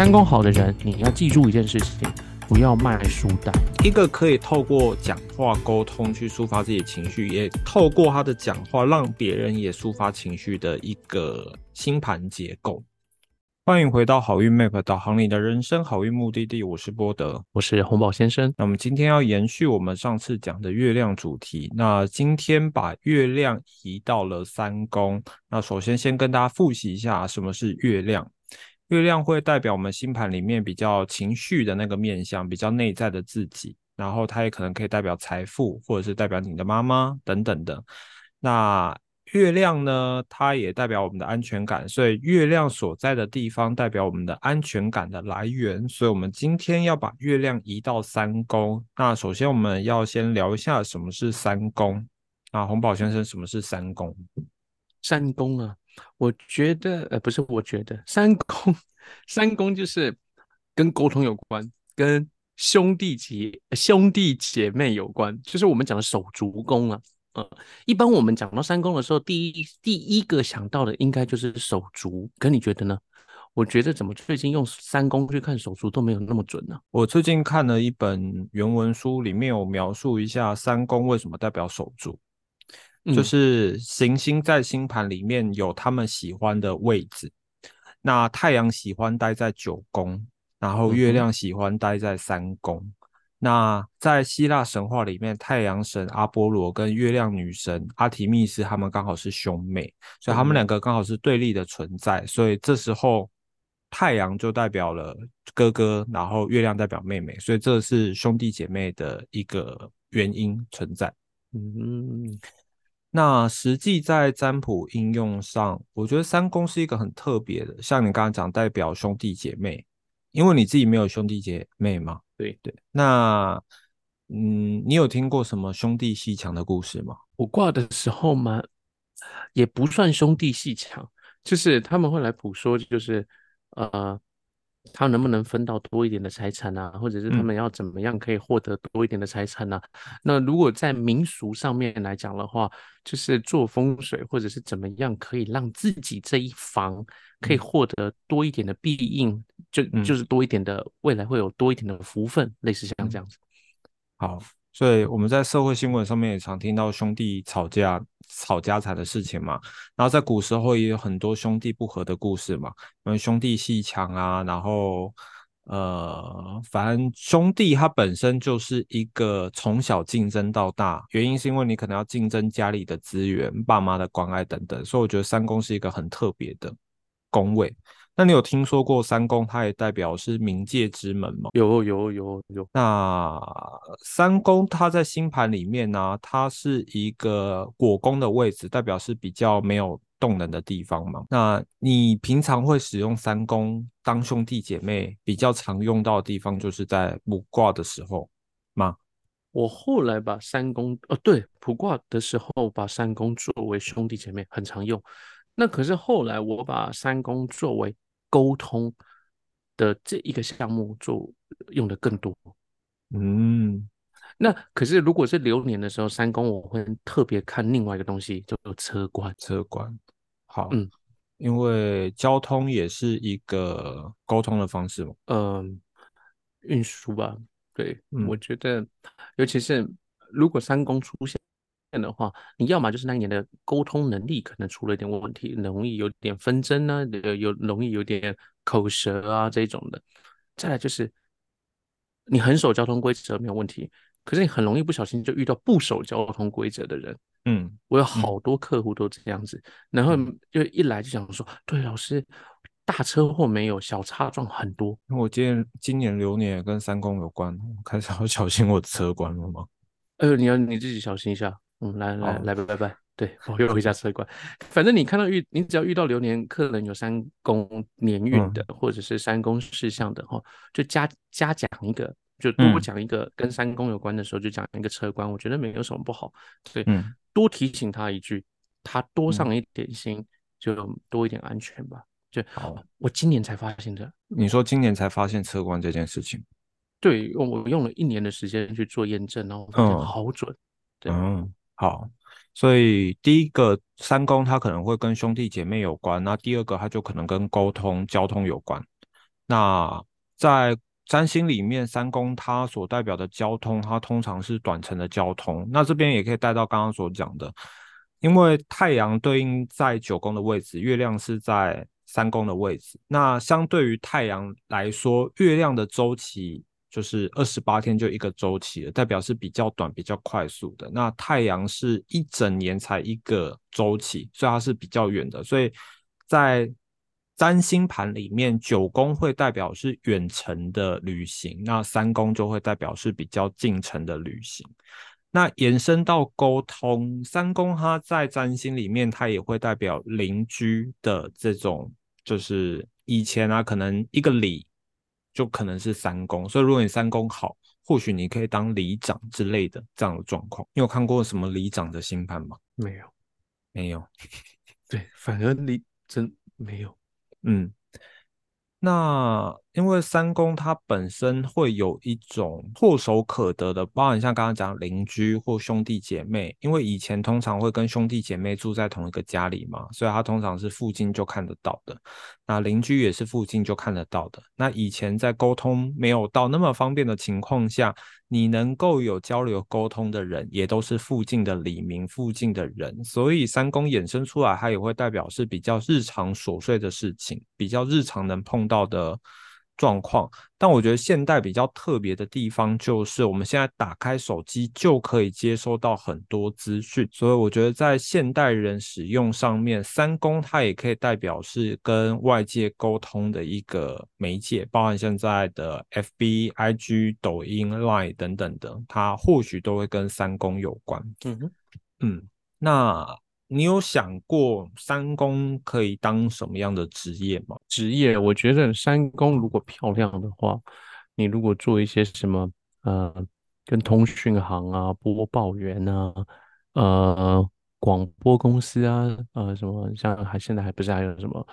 三宫好的人，你要记住一件事情，不要卖书单。一个可以透过讲话沟通去抒发自己情绪，也透过他的讲话让别人也抒发情绪的一个星盘结构。欢迎回到好运 Map 导航里的人生好运目的地，我是波德，我是红宝先生。那我们今天要延续我们上次讲的月亮主题，那今天把月亮移到了三宫。那首先先跟大家复习一下什么是月亮。月亮会代表我们星盘里面比较情绪的那个面相，比较内在的自己，然后它也可能可以代表财富，或者是代表你的妈妈等等的。那月亮呢，它也代表我们的安全感，所以月亮所在的地方代表我们的安全感的来源。所以，我们今天要把月亮移到三宫。那首先，我们要先聊一下什么是三宫。啊，洪宝先生，什么是三宫？三宫啊。我觉得，呃，不是，我觉得三宫，三宫就是跟沟通有关，跟兄弟姐兄弟姐妹有关，就是我们讲的手足宫啊。呃，一般我们讲到三宫的时候，第一第一个想到的应该就是手足。可你觉得呢？我觉得怎么最近用三宫去看手足都没有那么准呢？我最近看了一本原文书，里面有描述一下三宫为什么代表手足。就是行星在星盘里面有他们喜欢的位置，那太阳喜欢待在九宫，然后月亮喜欢待在三宫。那在希腊神话里面，太阳神阿波罗跟月亮女神阿提密斯他们刚好是兄妹，所以他们两个刚好是对立的存在。所以这时候太阳就代表了哥哥，然后月亮代表妹妹，所以这是兄弟姐妹的一个原因存在。嗯。那实际在占卜应用上，我觉得三宫是一个很特别的，像你刚刚讲代表兄弟姐妹，因为你自己没有兄弟姐妹嘛？对对。那嗯，你有听过什么兄弟戏强的故事吗？我挂的时候嘛，也不算兄弟戏强，就是他们会来卜说，就是呃。他能不能分到多一点的财产啊？或者是他们要怎么样可以获得多一点的财产呢？那如果在民俗上面来讲的话，就是做风水或者是怎么样可以让自己这一房可以获得多一点的庇应，就就是多一点的未来会有多一点的福分，类似像这样子。好。所以我们在社会新闻上面也常听到兄弟吵架、吵家产的事情嘛。然后在古时候也有很多兄弟不和的故事嘛，因为兄弟戏强啊。然后呃，反正兄弟他本身就是一个从小竞争到大，原因是因为你可能要竞争家里的资源、爸妈的关爱等等。所以我觉得三宫是一个很特别的宫位。那你有听说过三宫，它也代表是冥界之门吗？有有有有。那三宫它在星盘里面呢，它是一个果宫的位置，代表是比较没有动能的地方嘛。那你平常会使用三宫当兄弟姐妹，比较常用到的地方就是在卜卦的时候吗？我后来把三宫，哦对，卜卦的时候把三宫作为兄弟姐妹很常用。那可是后来我把三宫作为沟通的这一个项目做用的更多，嗯，那可是如果是流年的时候，三宫我会特别看另外一个东西，叫做车官。车官，好，嗯，因为交通也是一个沟通的方式嘛，嗯，运输吧，对，我觉得，尤其是如果三宫出现。的话，你要么就是那一年的沟通能力可能出了一点问题，容易有点纷争呢，有有容易有点口舌啊这种的。再来就是你很守交通规则没有问题，可是你很容易不小心就遇到不守交通规则的人。嗯，我有好多客户都这样子，然后就一来就想说，对老师，大车祸没有，小擦撞很多。我今年今年流年跟三公有关，开始要小心我的车关了吗？呃，你要你自己小心一下。嗯，来来来，拜拜拜，对，我又回家车管。反正你看到遇，你只要遇到流年客人有三宫年运的，或者是三宫事项的哈，就加加讲一个，就多讲一个跟三宫有关的时候，就讲一个车官，我觉得没有什么不好。对，多提醒他一句，他多上一点心，就多一点安全吧。就好，我今年才发现的。你说今年才发现车官这件事情？对，我用了一年的时间去做验证，然后发现好准。嗯。好，所以第一个三宫它可能会跟兄弟姐妹有关，那第二个它就可能跟沟通交通有关。那在占星里面，三宫它所代表的交通，它通常是短程的交通。那这边也可以带到刚刚所讲的，因为太阳对应在九宫的位置，月亮是在三宫的位置。那相对于太阳来说，月亮的周期就是二十八天就一个周期了，代表是比较短、比较快速的。那太阳是一整年才一个周期，所以它是比较远的。所以在占星盘里面，九宫会代表是远程的旅行，那三宫就会代表是比较近程的旅行。那延伸到沟通，三宫它在占星里面，它也会代表邻居的这种，就是以前啊，可能一个里就可能是三公，所以如果你三公好，或许你可以当里长之类的这样的状况。你有看过什么里长的星盘吗？没有，没有。对，反而你真没有。嗯，那因为三宫它本身会有一种唾手可得的，包含像刚刚讲邻居或兄弟姐妹，因为以前通常会跟兄弟姐妹住在同一个家里嘛，所以他通常是附近就看得到的。那邻居也是附近就看得到的。那以前在沟通没有到那么方便的情况下。你能够有交流沟通的人，也都是附近的里民、附近的人，所以三宫衍生出来，它也会代表是比较日常琐碎的事情，比较日常能碰到的。状况，但我觉得现代比较特别的地方就是，我们现在打开手机就可以接收到很多资讯，所以我觉得在现代人使用上面，三公它也可以代表是跟外界沟通的一个媒介，包含现在的 FB、IG、抖音、Line 等等的，它或许都会跟三公有关。嗯嗯，那。你有想过三公可以当什么样的职业吗？职业，我觉得三公如果漂亮的话，你如果做一些什么呃，跟通讯行啊、播报员啊、呃、广播公司啊、呃什么，像还现在还不是还有什么，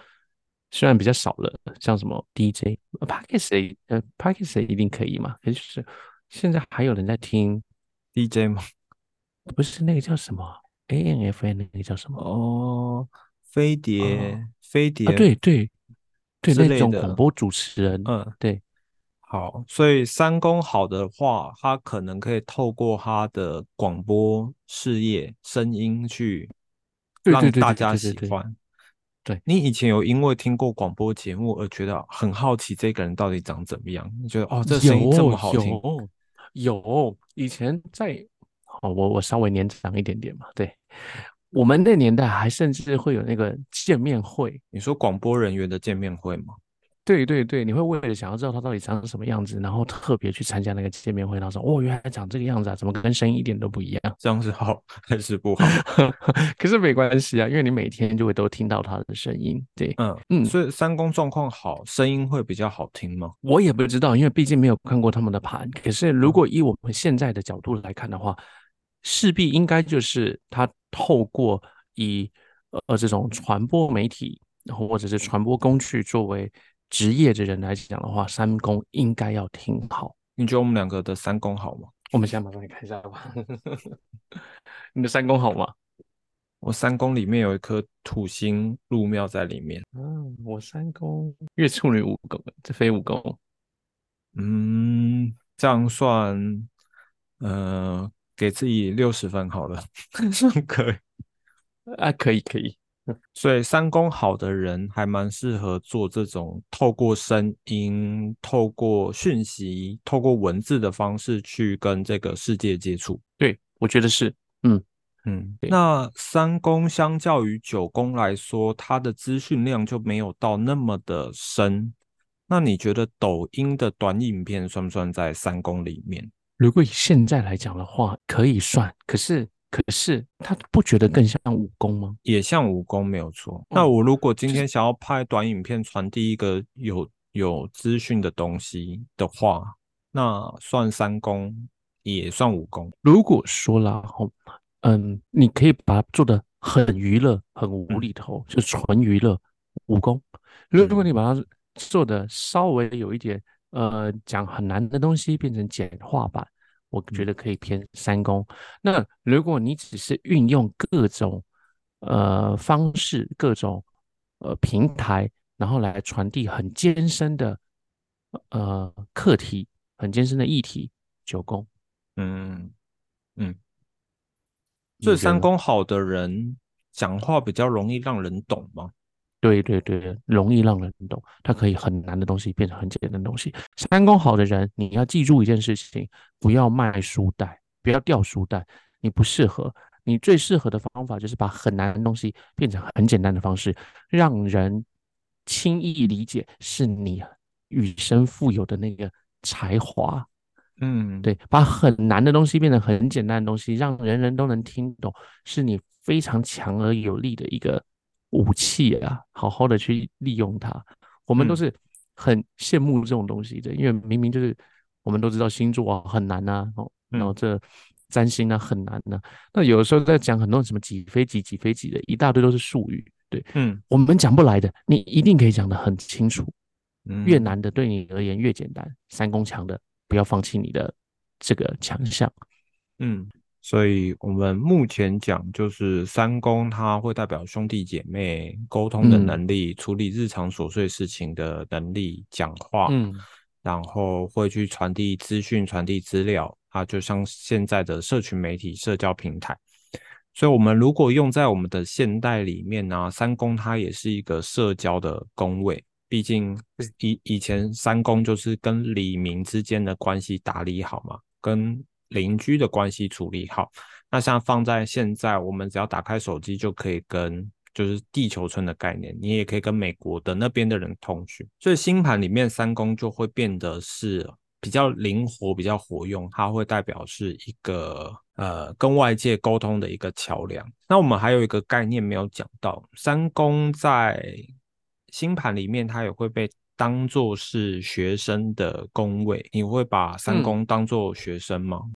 虽然比较少了，像什么 DJ、p a r k e s 呃 p a r k e s 一定可以嘛？也就是现在还有人在听 DJ 吗？不是那个叫什么？A N F N 那个叫什么？哦，飞碟，飞碟啊，对对对，那种广播主持人，嗯，对，好，所以三公好的话，他可能可以透过他的广播事业、声音去让大家喜欢。对你以前有因为听过广播节目而觉得很好奇，这个人到底长怎么样？你觉得哦，这声音这么好听？有，以前在。哦，我我稍微年长一点点嘛，对，我们那年代还甚至会有那个见面会。你说广播人员的见面会吗？对对对，你会为了想要知道他到底长什么样子，然后特别去参加那个见面会，然后说哦，原来长这个样子啊，怎么跟声音一点都不一样？这样是好还是不好？可是没关系啊，因为你每天就会都听到他的声音。对，嗯嗯，所以三公状况好，声音会比较好听吗？我也不知道，因为毕竟没有看过他们的盘。可是如果以我们现在的角度来看的话，势必应该就是他透过以呃这种传播媒体，然后或者是传播工具作为职业的人来讲的话，三公应该要挺好。你觉得我们两个的三公好吗？我们现在马上来看一下吧。你的三公好吗？我三公里面有一颗土星入庙在里面。嗯，我三公月处女五宫，这非五宫。嗯，这样算，呃。给自己六十分好了，算可以 啊，可以可以。所以三宫好的人还蛮适合做这种透过声音、透过讯息、透过文字的方式去跟这个世界接触。对，我觉得是。嗯嗯。那三宫相较于九宫来说，它的资讯量就没有到那么的深。那你觉得抖音的短影片算不算在三宫里面？如果以现在来讲的话，可以算。可是，可是他不觉得更像武功吗？也像武功，没有错。那我如果今天想要拍短影片，传递一个有有资讯的东西的话，那算三公，也算武功。如果说了后，嗯，你可以把它做的很娱乐、很无厘头，就纯娱乐武功。如果你把它做的稍微有一点。呃，讲很难的东西变成简化版，我觉得可以偏三公。那如果你只是运用各种呃方式、各种呃平台，然后来传递很艰深的呃课题很艰深的议题，九宫。嗯嗯，所以三公好的人讲话比较容易让人懂吗？对对对，容易让人懂，它可以很难的东西变成很简单的东西。三公好的人，你要记住一件事情：不要卖书袋，不要掉书袋，你不适合。你最适合的方法就是把很难的东西变成很简单的方式，让人轻易理解，是你与生富有的那个才华。嗯，对，把很难的东西变成很简单的东西，让人人都能听懂，是你非常强而有力的一个。武器啊，好好的去利用它。我们都是很羡慕这种东西的，因为明明就是我们都知道星座啊很难呐，哦，然后这占星啊很难呐。那有的时候在讲很多什么几飞几几飞几的一大堆都是术语，对，嗯，我们讲不来的，你一定可以讲得很清楚。越难的对你而言越简单，三宫强的不要放弃你的这个强项，嗯。所以，我们目前讲就是三宫，它会代表兄弟姐妹沟通的能力，处理日常琐碎事情的能力，讲话，嗯，然后会去传递资讯、传递资料啊，就像现在的社群媒体、社交平台。所以，我们如果用在我们的现代里面呢，三宫它也是一个社交的宫位，毕竟以以前三宫就是跟李明之间的关系打理好嘛，跟。邻居的关系处理好，那像放在现在，我们只要打开手机就可以跟，就是地球村的概念，你也可以跟美国的那边的人通讯。所以星盘里面三宫就会变得是比较灵活、比较活用，它会代表是一个呃跟外界沟通的一个桥梁。那我们还有一个概念没有讲到，三宫在星盘里面它也会被。当做是学生的工位，你会把三宫当做学生吗？嗯，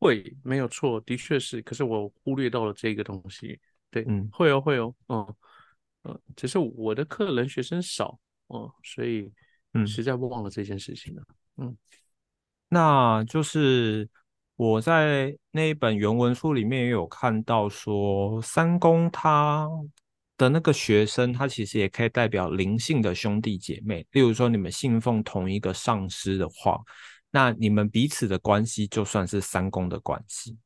会，没有错，的确是。可是我忽略到了这个东西。对，嗯，会哦，会哦，嗯，嗯，只是我的客人学生少，哦，所以，嗯，实在忘了这件事情了。嗯，那就是我在那一本原文书里面也有看到说，三公他。的那个学生，他其实也可以代表灵性的兄弟姐妹。例如说，你们信奉同一个上师的话，那你们彼此的关系就算是三公的关系。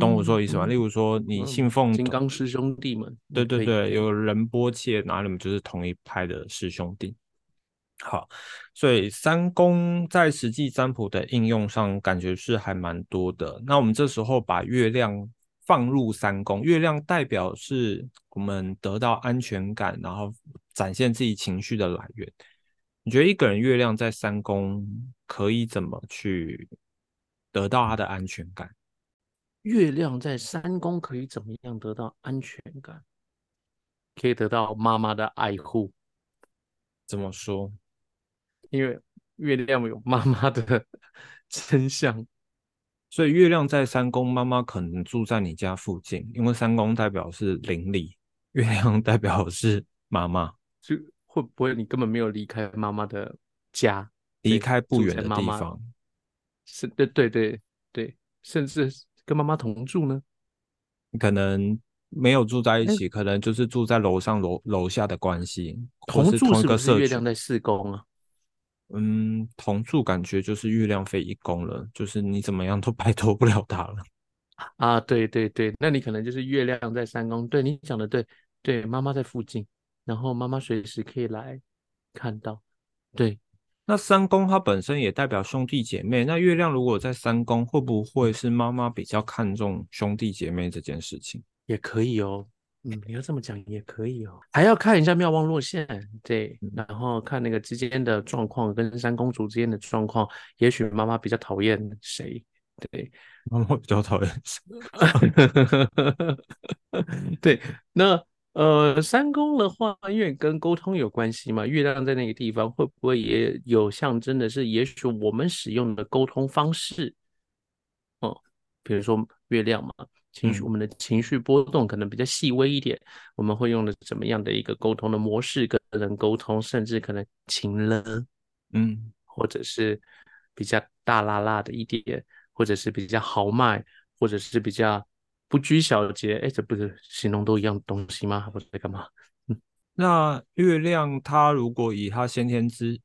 懂我说意思吗？例如说，你信奉金刚师兄弟们，对对对，有仁波切，那你们就是同一派的师兄弟。好，所以三公在实际占卜的应用上，感觉是还蛮多的。那我们这时候把月亮。放入三公，月亮代表是我们得到安全感，然后展现自己情绪的来源。你觉得一个人月亮在三宫可以怎么去得到他的安全感？月亮在三宫可以怎么样得到安全感？可以得到妈妈的爱护。怎么说？因为月亮有妈妈的 真相。所以月亮在三宫，妈妈可能住在你家附近，因为三宫代表是邻里，月亮代表是妈妈，就会不会你根本没有离开妈妈的家，离开不远的地方，是，对对对对，甚至跟妈妈同住呢？可能没有住在一起，可能就是住在楼上楼楼下的关系，同住是不是月亮在四宫啊？嗯，同住感觉就是月亮飞一宫了，就是你怎么样都摆脱不了它了。啊，对对对，那你可能就是月亮在三宫，对你讲的对，对，妈妈在附近，然后妈妈随时可以来看到。对，那三宫它本身也代表兄弟姐妹，那月亮如果在三宫，会不会是妈妈比较看重兄弟姐妹这件事情？也可以哦。嗯，你要这么讲也可以哦，还要看一下妙望落线，对，然后看那个之间的状况跟三公主之间的状况，也许妈妈比较讨厌谁，对，妈妈比较讨厌谁，对，那呃三宫的话，因为跟沟通有关系嘛，月亮在那个地方会不会也有象征的是，也许我们使用的沟通方式，哦，比如说月亮嘛。情绪，我们的情绪波动可能比较细微一点，我们会用的怎么样的一个沟通的模式跟人沟通，甚至可能情了，嗯，或者是比较大辣辣的一点，或者是比较豪迈，或者是比较不拘小节，哎，这不是形容都一样东西吗？不是在干嘛？嗯，那月亮它如果以它先天之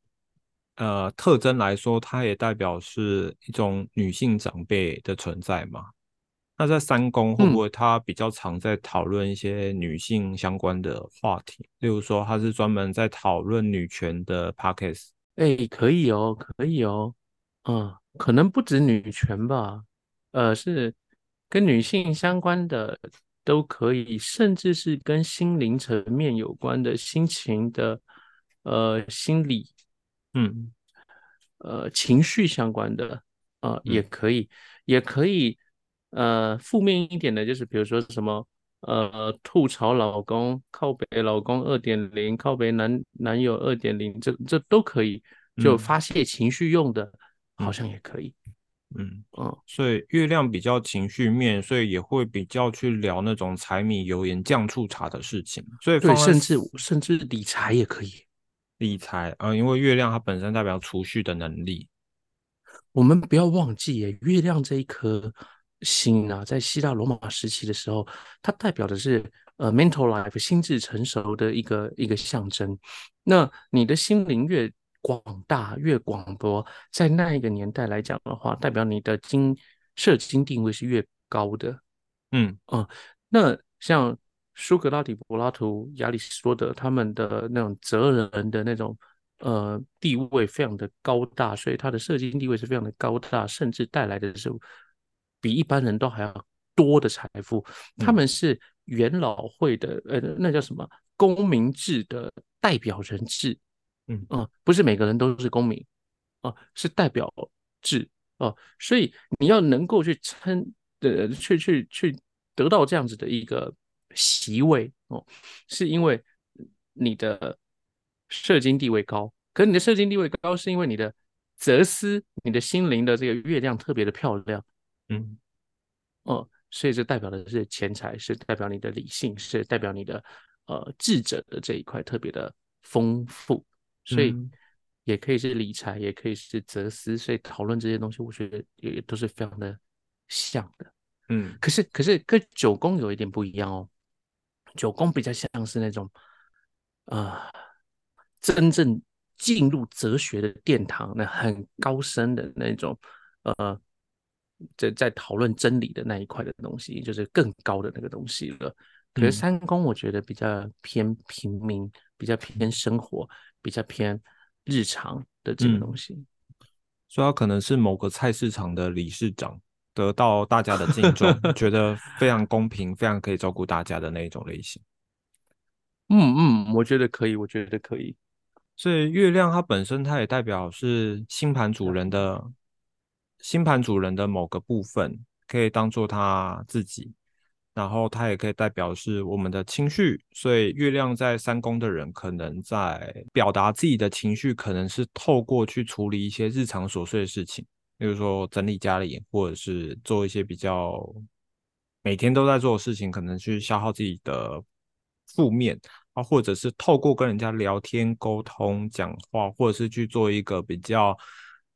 呃特征来说，它也代表是一种女性长辈的存在嘛？那在三宫会不会它比较常在讨论一些女性相关的话题？例如说，它是专门在讨论女权的 pockets？哎，可以哦，可以哦，嗯，可能不止女权吧，呃，是跟女性相关的都可以，甚至是跟心灵层面有关的心情的，呃，心理，嗯，呃，情绪相关的，呃，也可以，也可以。呃，负面一点的就是，比如说什么，呃，吐槽老公、靠北老公二点零、靠北男男友二点零，这这都可以，就发泄情绪用的，好像也可以。嗯嗯，所以月亮比较情绪面，所以也会比较去聊那种柴米油盐酱醋茶的事情。所以对，甚至甚至理财也可以。理财啊，因为月亮它本身代表储蓄的能力。我们不要忘记，耶，月亮这一颗。星啊，在希腊罗马时期的时候，它代表的是呃 mental life 心智成熟的一个一个象征。那你的心灵越广大越广博，在那一个年代来讲的话，代表你的经社经定位是越高的。嗯啊，那像苏格拉底、柏拉图、亚里士多德他们的那种哲人的那种呃地位非常的高大，所以他的社经地位是非常的高大，甚至带来的是。比一般人都还要多的财富，他们是元老会的，呃，那叫什么公民制的代表人制，嗯啊，不是每个人都是公民，啊，是代表制，哦，所以你要能够去称的，去去去得到这样子的一个席位，哦，是因为你的社经地位高，可你的社经地位高，是因为你的哲思，你的心灵的这个月亮特别的漂亮。嗯，哦，所以这代表的是钱财，是代表你的理性，是代表你的呃智者的这一块特别的丰富，所以也可以是理财，也可以是哲思，所以讨论这些东西，我觉得也都是非常的像的。嗯，可是可是跟九宫有一点不一样哦，九宫比较像是那种呃，真正进入哲学的殿堂，那很高深的那种呃。在在讨论真理的那一块的东西，就是更高的那个东西了。可是三宫我觉得比较偏平民，比较偏生活，比较偏日常的这个东西。所以他可能是某个菜市场的理事长，得到大家的敬重，觉得非常公平，非常可以照顾大家的那一种类型。嗯嗯，我觉得可以，我觉得可以。所以月亮它本身，它也代表是星盘主人的。星盘主人的某个部分可以当做他自己，然后它也可以代表是我们的情绪。所以月亮在三宫的人，可能在表达自己的情绪，可能是透过去处理一些日常琐碎的事情，比如说整理家里，或者是做一些比较每天都在做的事情，可能去消耗自己的负面啊，或者是透过跟人家聊天、沟通、讲话，或者是去做一个比较。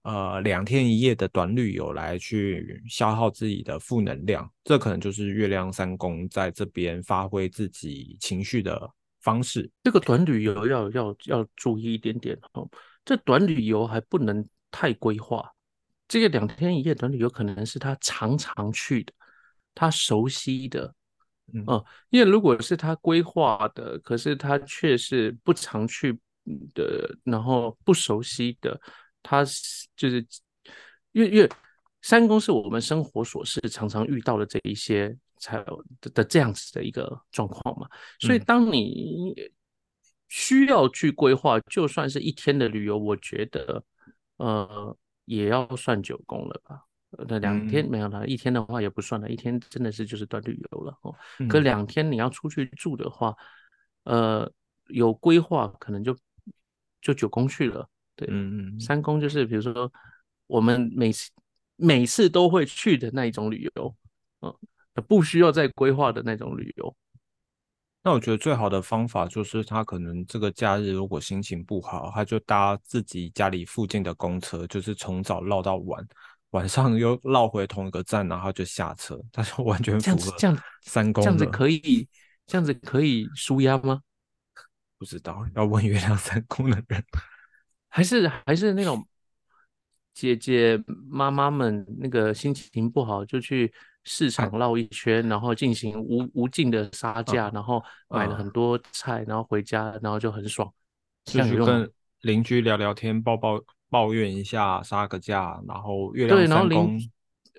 呃，两天一夜的短旅游来去消耗自己的负能量，这可能就是月亮三宫在这边发挥自己情绪的方式。这个短旅游要要要注意一点点哦，这短旅游还不能太规划。这个两天一夜短旅游可能是他常常去的，他熟悉的，嗯，因为如果是他规划的，可是他却是不常去的，然后不熟悉的。他是就是，因为因为三宫是我们生活琐事常常遇到的这一些才有的这样子的一个状况嘛，所以当你需要去规划，就算是一天的旅游，我觉得呃也要算九宫了吧？那两天没有了，一天的话也不算了，一天真的是就是短旅游了哦。可两天你要出去住的话，呃有规划可能就就九宫去了。对，嗯嗯，三公就是比如说我们每次每次都会去的那一种旅游，嗯，不需要再规划的那种旅游。那我觉得最好的方法就是他可能这个假日如果心情不好，他就搭自己家里附近的公车，就是从早绕到晚，晚上又绕回同一个站，然后就下车，他就完全符合这样三公。这样子可以，这样子可以舒压吗？不知道，要问月亮三公的人。还是还是那种姐姐妈妈们那个心情不好就去市场绕一圈，然后进行无无尽的杀价，然后买了很多菜，然后回家，然后就很爽。就去跟邻居聊聊天，抱抱抱怨一下，杀个价，然后月亮三公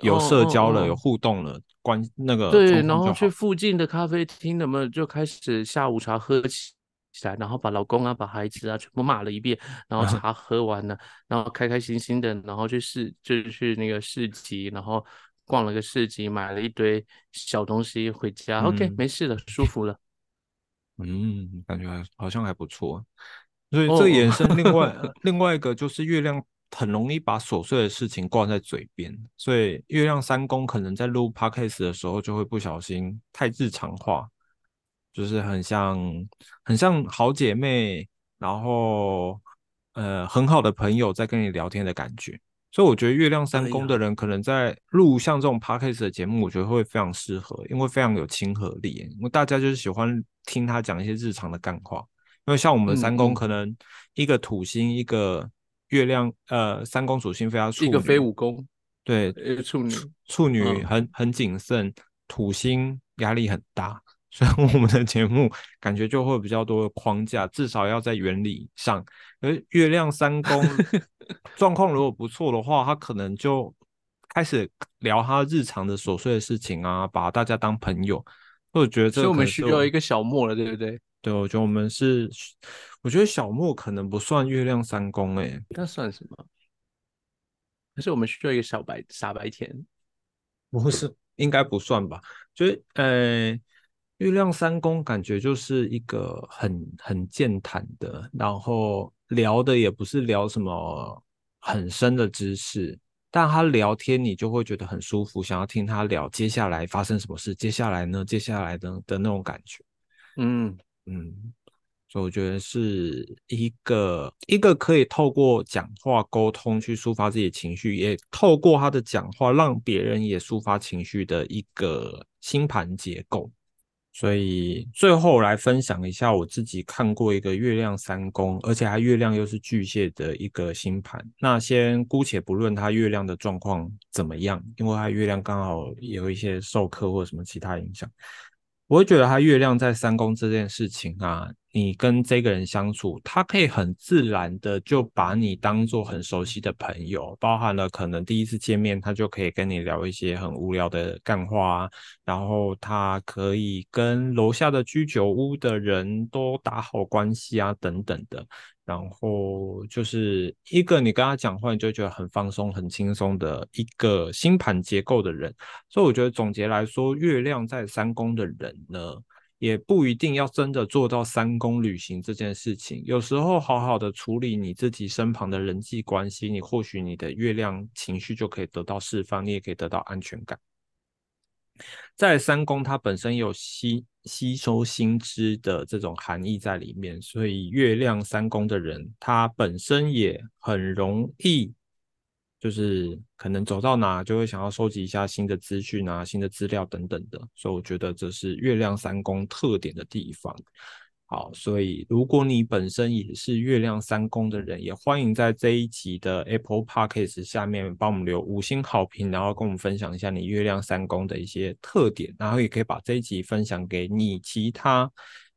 有社交了，有互动了，关那个对，然后去附近的咖啡厅，那么就开始下午茶喝起。起来，然后把老公啊、把孩子啊全部骂了一遍，然后茶喝完了，然后开开心心的，然后去市，就是去那个市集，然后逛了个市集，买了一堆小东西回家。OK，没事了，舒服了。嗯，感觉还好像还不错。所以这延伸另外 另外一个就是月亮很容易把琐碎的事情挂在嘴边，所以月亮三公可能在录 podcast 的时候就会不小心太日常化。就是很像，很像好姐妹，然后呃很好的朋友在跟你聊天的感觉，所以我觉得月亮三宫的人可能在录像这种 podcast 的节目，我觉得会非常适合，因为非常有亲和力，因为大家就是喜欢听他讲一些日常的干话。因为像我们三宫可能一个土星，一个月亮，呃，三宫属性非常一个非五宫，对，处女，处女很很谨慎，土星压力很大。所以我们的节目感觉就会比较多的框架，至少要在原理上。而月亮三宫 状况如果不错的话，他可能就开始聊他日常的琐碎的事情啊，把大家当朋友。我觉得，所以我们需要一个小莫了，对不对？对，我觉得我们是，我觉得小莫可能不算月亮三宫，哎，那算什么？可是我们需要一个小白傻白甜，不是，应该不算吧？就是，呃。月亮三宫感觉就是一个很很健谈的，然后聊的也不是聊什么很深的知识，但他聊天你就会觉得很舒服，想要听他聊接下来发生什么事，接下来呢，接下来的的那种感觉。嗯嗯，所以我觉得是一个一个可以透过讲话沟通去抒发自己的情绪，也透过他的讲话让别人也抒发情绪的一个星盘结构。所以最后来分享一下我自己看过一个月亮三宫，而且它月亮又是巨蟹的一个星盘。那先姑且不论它月亮的状况怎么样，因为它月亮刚好有一些授课或什么其他影响。我会觉得它月亮在三宫这件事情啊，你跟这个人相处，他可以很自然的就把你当做很熟悉的朋友，包含了可能第一次见面，他就可以跟你聊一些很无聊的干话，然后他可以跟楼下的居酒屋的人都打好关系啊，等等的。然后就是一个你跟他讲话，你就觉得很放松、很轻松的一个星盘结构的人。所以我觉得总结来说，月亮在三宫的人呢，也不一定要真的做到三宫旅行这件事情。有时候好好的处理你自己身旁的人际关系，你或许你的月亮情绪就可以得到释放，你也可以得到安全感。在三宫，它本身有吸吸收新知的这种含义在里面，所以月亮三宫的人，他本身也很容易，就是可能走到哪就会想要收集一下新的资讯啊、新的资料等等的，所以我觉得这是月亮三宫特点的地方。好，所以如果你本身也是月亮三宫的人，也欢迎在这一集的 Apple Podcast 下面帮我们留五星好评，然后跟我们分享一下你月亮三宫的一些特点，然后也可以把这一集分享给你其他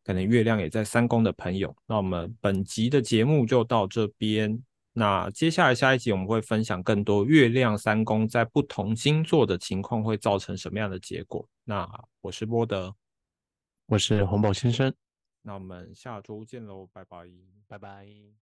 可能月亮也在三宫的朋友。那我们本集的节目就到这边，那接下来下一集我们会分享更多月亮三宫在不同星座的情况会造成什么样的结果。那我是波德，我是红宝先生。那我们下周见喽，拜拜，拜拜。